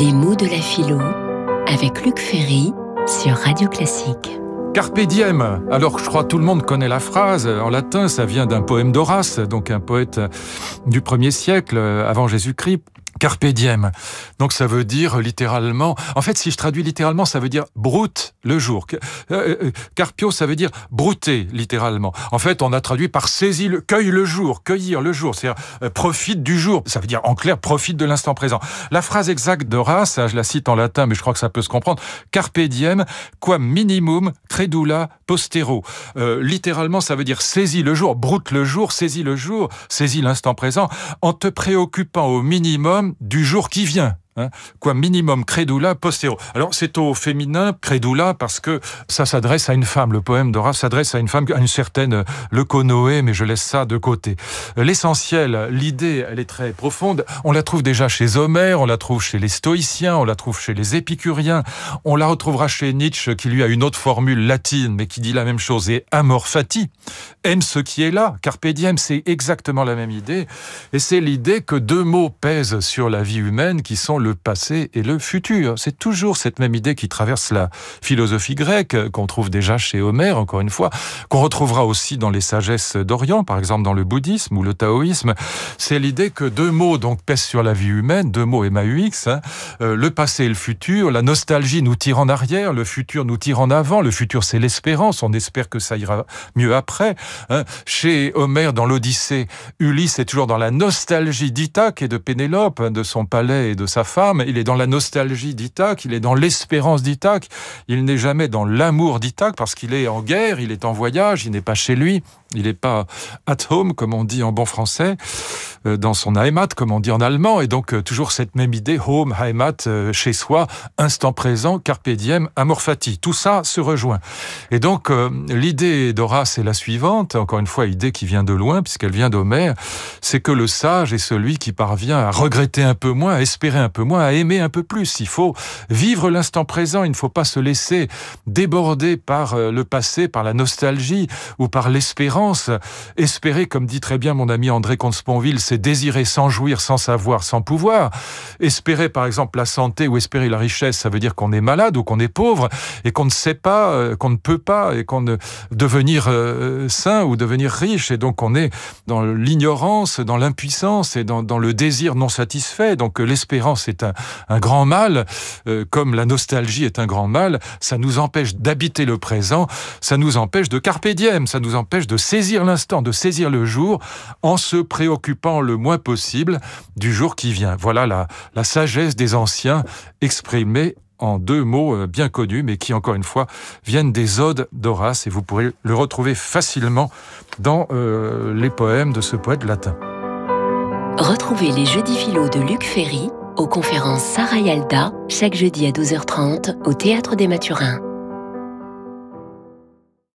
Les mots de la philo avec Luc Ferry sur Radio Classique. Carpe diem. Alors, je crois que tout le monde connaît la phrase. En latin, ça vient d'un poème d'Horace, donc un poète du 1er siècle avant Jésus-Christ. Carpe diem. Donc ça veut dire littéralement, en fait si je traduis littéralement, ça veut dire broute le jour. Euh, euh, carpio, ça veut dire brouter littéralement. En fait, on a traduit par saisis le, cueille le jour, cueillir le jour, c'est-à-dire euh, profite du jour. Ça veut dire en clair profite de l'instant présent. La phrase exacte d'Horace, je la cite en latin, mais je crois que ça peut se comprendre. Carpe diem, quam minimum credula postero. littéralement, ça veut dire saisis le jour, broute le jour, saisis le jour, saisis l'instant présent, en te préoccupant au minimum du jour qui vient. Hein. quoi minimum credula postero. Alors c'est au féminin credula parce que ça s'adresse à une femme. Le poème d'Horace s'adresse à une femme, à une certaine Leuconoé, mais je laisse ça de côté. L'essentiel, l'idée, elle est très profonde. On la trouve déjà chez Homère, on la trouve chez les stoïciens, on la trouve chez les épicuriens, on la retrouvera chez Nietzsche qui lui a une autre formule latine mais qui dit la même chose et amor fati, aime ce qui est là. Carpe diem, c'est exactement la même idée et c'est l'idée que deux mots pèsent sur la vie humaine qui sont le le passé et le futur. C'est toujours cette même idée qui traverse la philosophie grecque, qu'on trouve déjà chez Homère, encore une fois, qu'on retrouvera aussi dans les sagesses d'Orient, par exemple dans le bouddhisme ou le taoïsme. C'est l'idée que deux mots donc pèsent sur la vie humaine, deux mots MAUX, hein, euh, le passé et le futur. La nostalgie nous tire en arrière, le futur nous tire en avant. Le futur, c'est l'espérance. On espère que ça ira mieux après. Hein. Chez Homère, dans l'Odyssée, Ulysse est toujours dans la nostalgie d'Ithaque et de Pénélope, hein, de son palais et de sa femme il est dans la nostalgie d'Ithaque, il est dans l'espérance d'Ithaque, il n'est jamais dans l'amour d'Ithaque parce qu'il est en guerre, il est en voyage, il n'est pas chez lui, il n'est pas at home, comme on dit en bon français, euh, dans son Heimat, comme on dit en allemand, et donc euh, toujours cette même idée, home, Heimat, euh, chez soi, instant présent, carpe diem, amor fati. Tout ça se rejoint. Et donc, l'idée d'Horace est la suivante, encore une fois, idée qui vient de loin, puisqu'elle vient d'Homère, c'est que le sage est celui qui parvient à regretter un peu moins, à espérer un peu moins, à aimer un peu plus. Il faut vivre l'instant présent, il ne faut pas se laisser déborder par le passé, par la nostalgie ou par l'espérance Espérer, comme dit très bien mon ami André Comte-Sponville, c'est désirer sans jouir, sans savoir, sans pouvoir. Espérer, par exemple, la santé ou espérer la richesse, ça veut dire qu'on est malade ou qu'on est pauvre et qu'on ne sait pas, euh, qu'on ne peut pas et qu'on ne devenir euh, sain ou devenir riche. Et donc on est dans l'ignorance, dans l'impuissance et dans, le désir non satisfait. Donc l'espérance est un, grand mal, euh, comme la nostalgie est un grand mal. Ça nous empêche d'habiter le présent, ça nous empêche de carpe diem, ça nous empêche de saisir l'instant, de saisir le jour, en se préoccupant le moins possible du jour qui vient. Voilà la, la sagesse des anciens exprimée en deux mots euh, bien connus, mais qui, encore une fois, viennent des odes d'Horace, et vous pourrez le retrouver facilement dans euh, les poèmes de ce poète latin. Retrouvez les Jeudis philo de Luc Ferry aux conférences Sarah Yalda, chaque jeudi à 12h30 au Théâtre des Mathurins.